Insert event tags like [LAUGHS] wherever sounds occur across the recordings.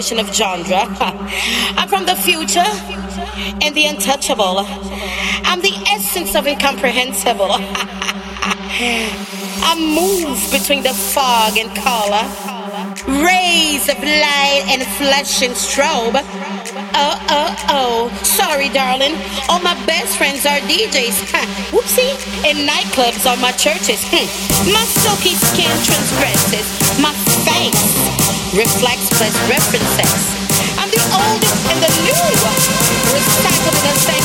definition of genre. [LAUGHS] I'm from the future and the untouchable. I'm the essence of incomprehensible. [LAUGHS] I move between the fog and color, rays of light and flesh and strobe. Oh, oh, oh, sorry, darling. All my best friends are DJs. Whoopsie. And nightclubs are my churches. Hm. My silky skin transgresses. My face reflects references. I'm the oldest and the new, recycled in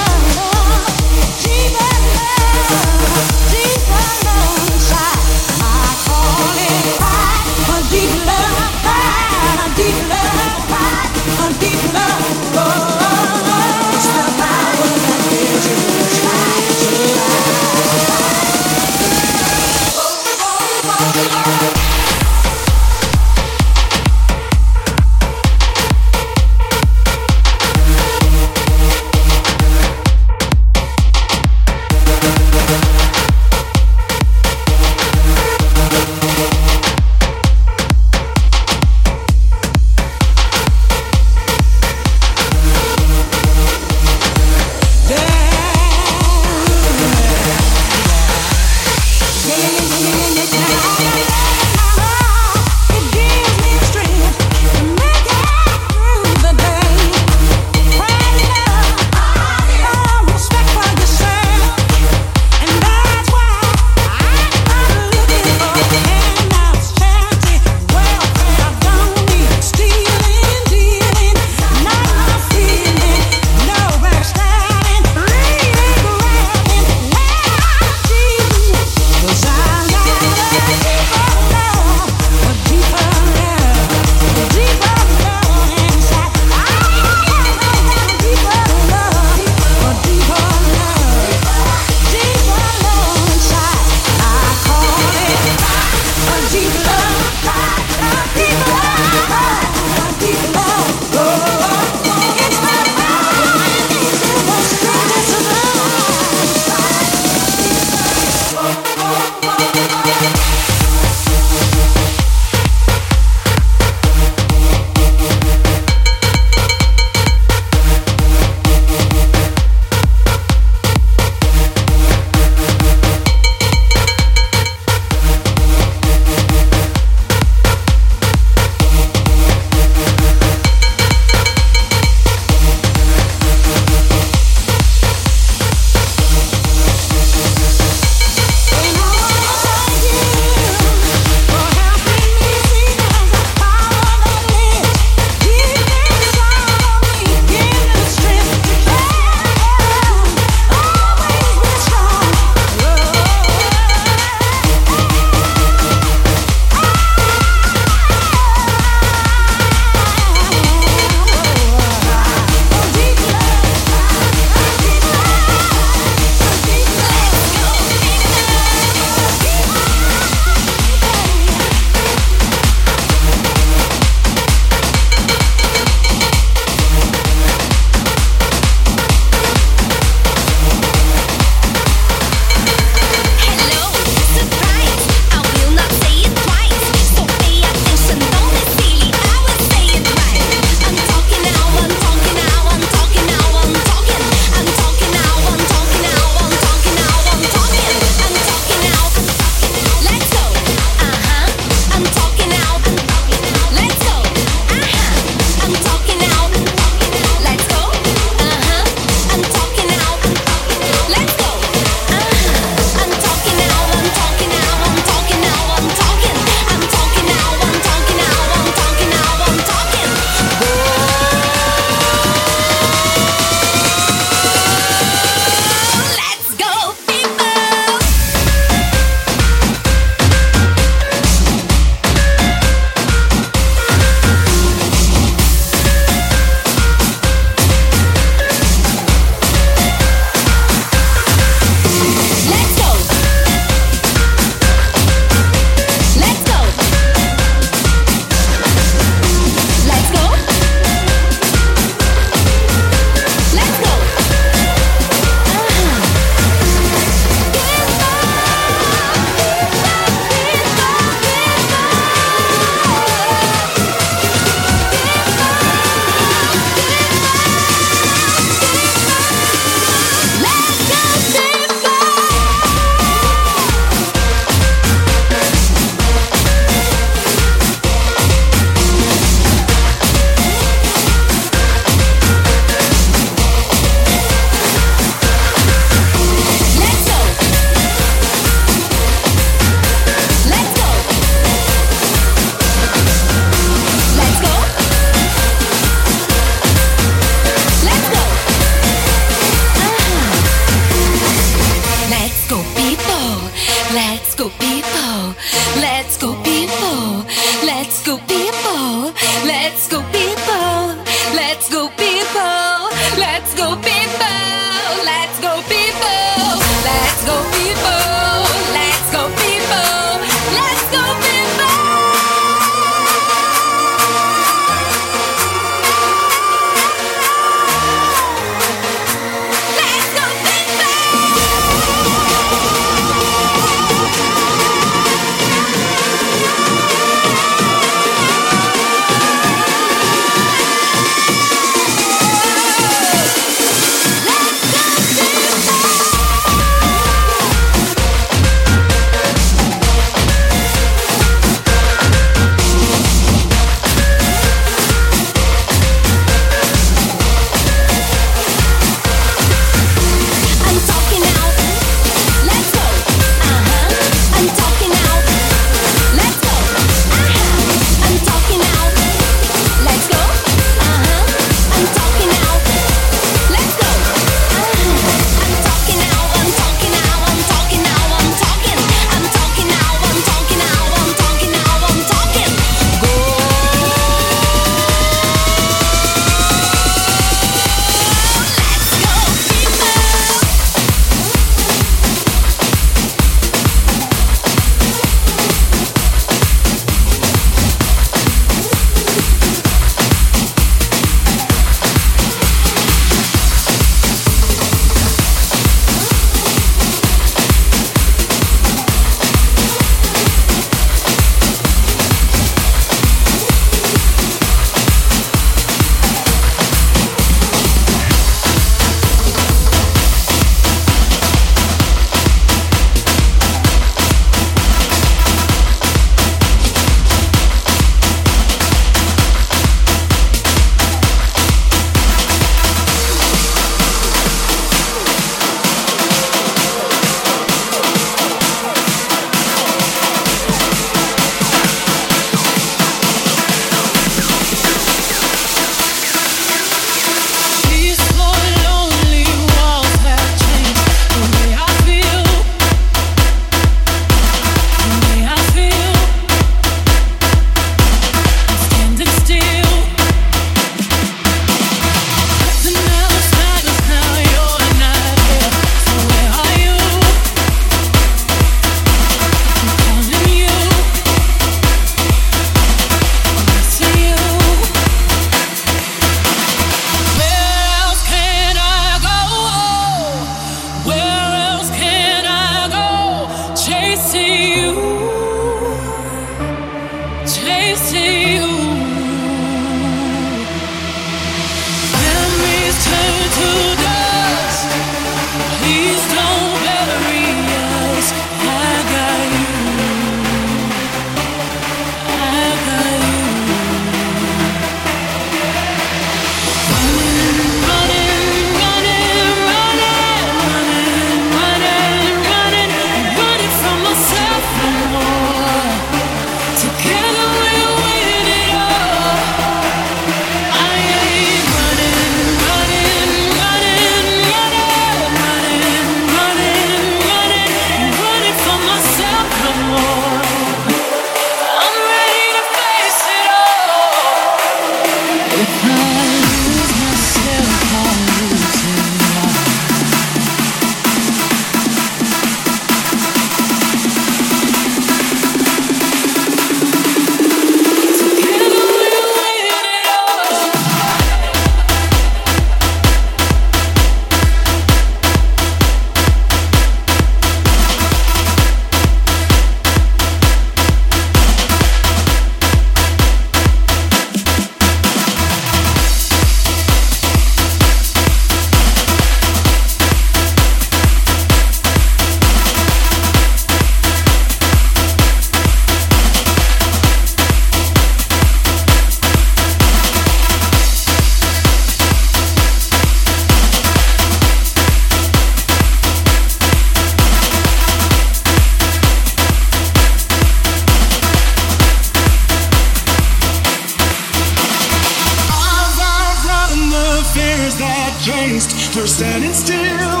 still.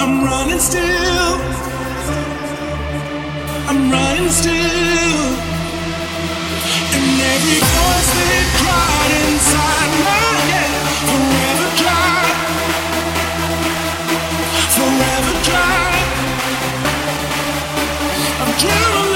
I'm running still. I'm running still. And every voice that cried inside my head forever tried. Forever tried. I'm drowning.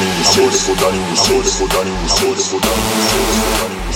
خدا نیست خدا نیست خدا نیست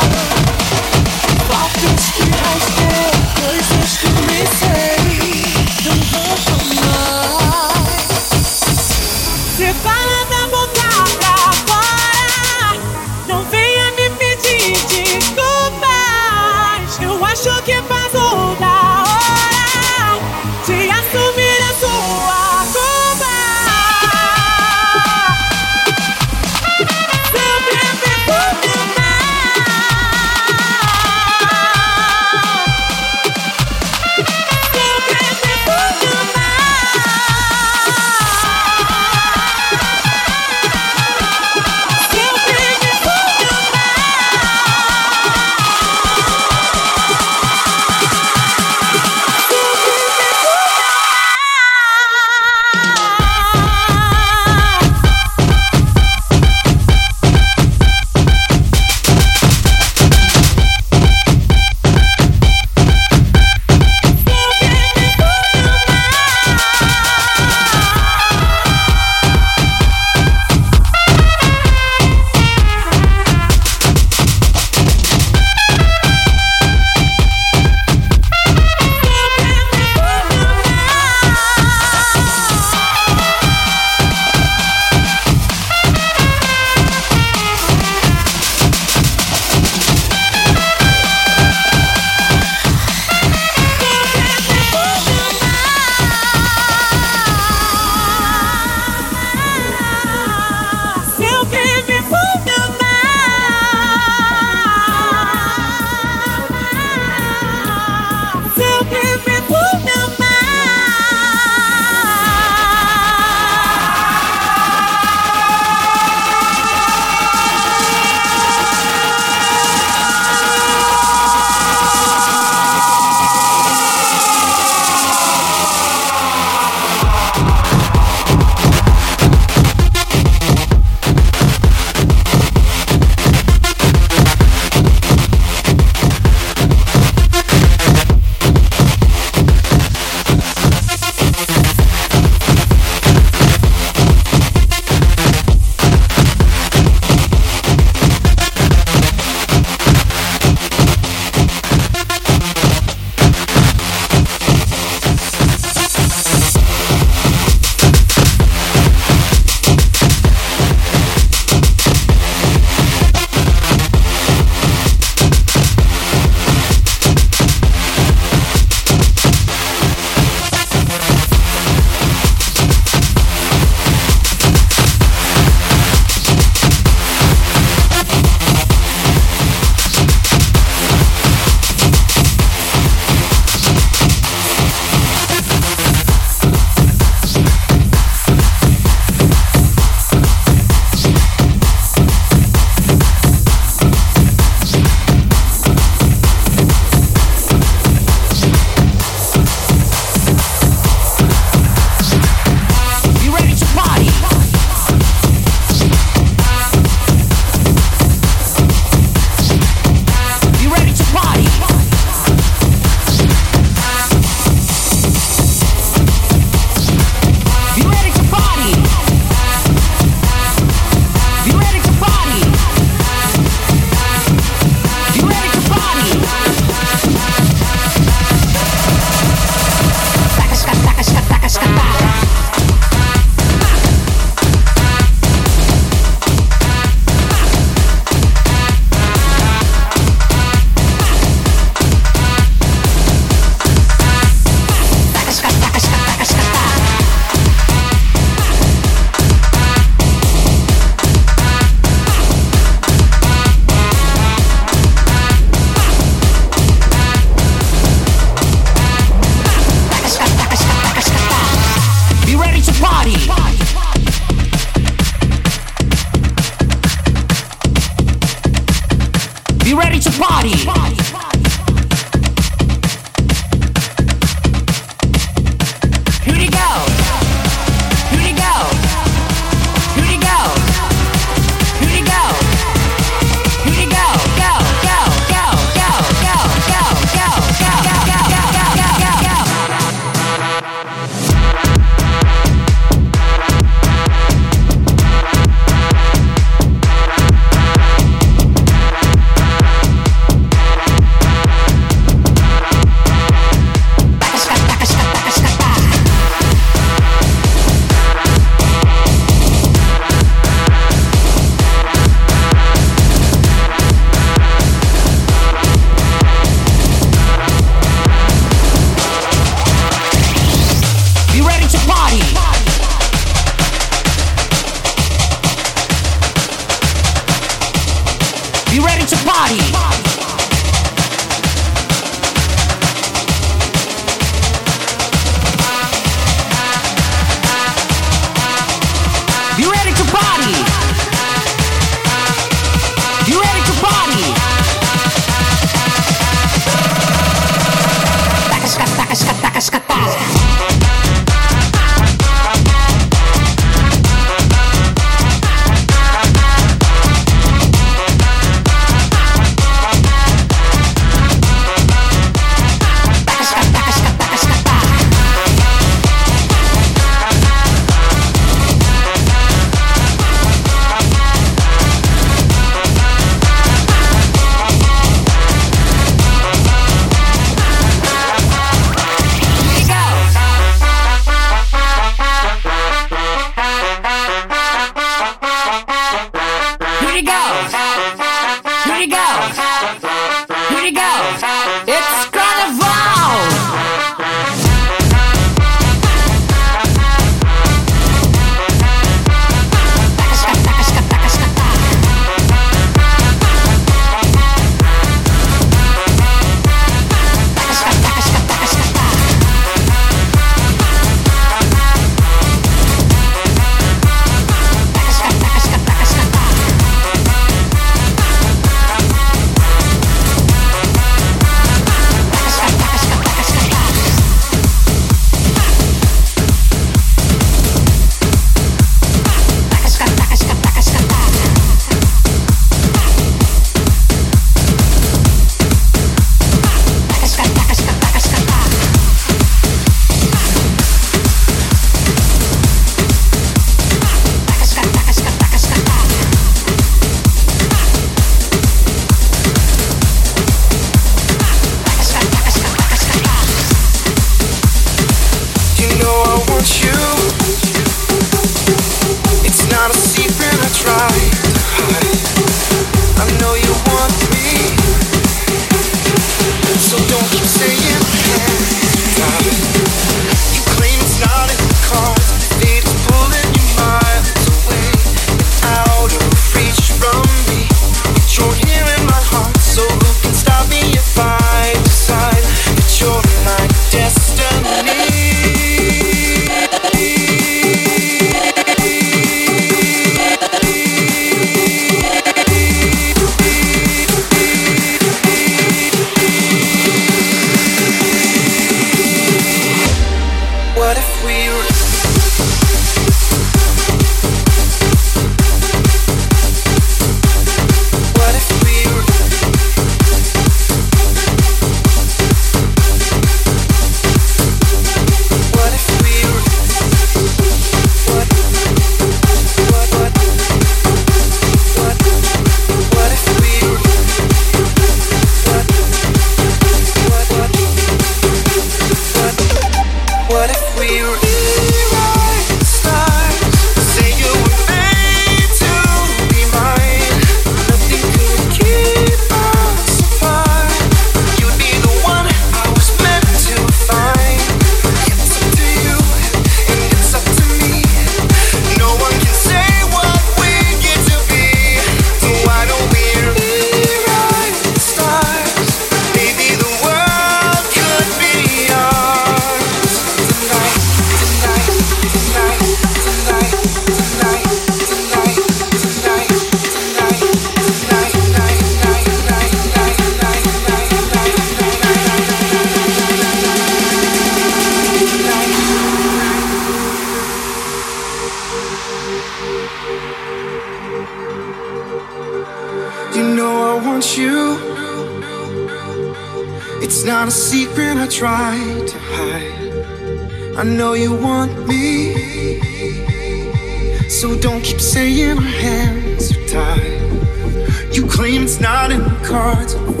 in